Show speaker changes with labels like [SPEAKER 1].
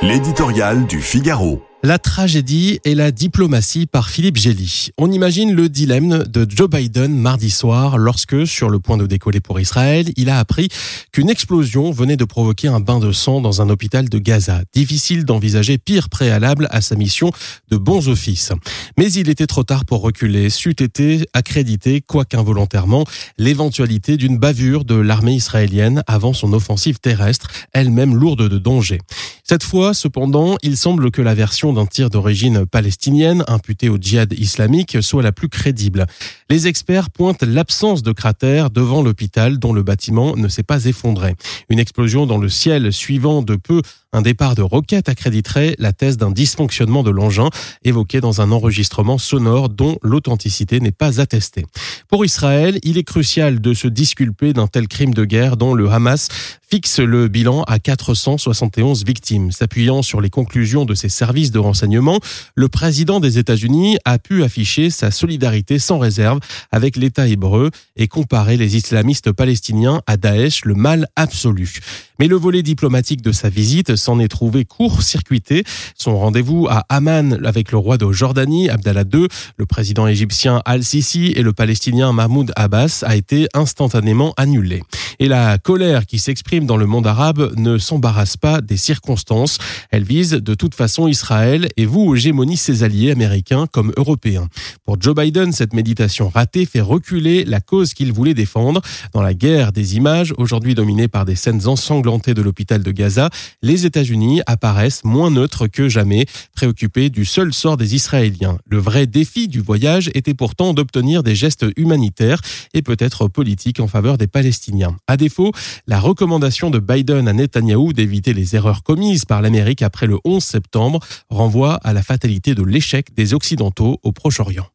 [SPEAKER 1] L'éditorial du Figaro.
[SPEAKER 2] La tragédie et la diplomatie par Philippe Gély. On imagine le dilemme de Joe Biden mardi soir lorsque, sur le point de décoller pour Israël, il a appris qu'une explosion venait de provoquer un bain de sang dans un hôpital de Gaza. Difficile d'envisager pire préalable à sa mission de bons offices. Mais il était trop tard pour reculer. C'eût été accrédité, quoique involontairement, l'éventualité d'une bavure de l'armée israélienne avant son offensive terrestre, elle-même lourde de dangers. Cette fois, cependant, il semble que la version d'un tir d'origine palestinienne imputé au djihad islamique soit la plus crédible. Les experts pointent l'absence de cratère devant l'hôpital dont le bâtiment ne s'est pas effondré. Une explosion dans le ciel suivant de peu un départ de roquette accréditerait la thèse d'un dysfonctionnement de l'engin évoqué dans un enregistrement sonore dont l'authenticité n'est pas attestée. Pour Israël, il est crucial de se disculper d'un tel crime de guerre dont le Hamas fixe le bilan à 471 victimes. S'appuyant sur les conclusions de ses services de renseignement, le président des États-Unis a pu afficher sa solidarité sans réserve avec l'État hébreu et comparer les islamistes palestiniens à Daesh, le mal absolu. Mais le volet diplomatique de sa visite s'en est trouvé court-circuité. Son rendez-vous à Amman avec le roi de Jordanie, Abdallah II, le président égyptien Al-Sisi et le palestinien Mahmoud Abbas a été instantanément annulé. Et la colère qui s'exprime dans le monde arabe ne s'embarrasse pas des circonstances. Elle vise de toute façon Israël et vous hégémonie ses alliés américains comme européens. Pour Joe Biden, cette méditation ratée fait reculer la cause qu'il voulait défendre. Dans la guerre des images, aujourd'hui dominée par des scènes ensanglantées de l'hôpital de Gaza, les États-Unis apparaissent moins neutres que jamais, préoccupés du seul sort des Israéliens. Le vrai défi du voyage était pourtant d'obtenir des gestes humanitaires et peut-être politiques en faveur des Palestiniens. À défaut, la recommandation de Biden à Netanyahou d'éviter les erreurs commises par l'Amérique après le 11 septembre renvoie à la fatalité de l'échec des Occidentaux au Proche-Orient.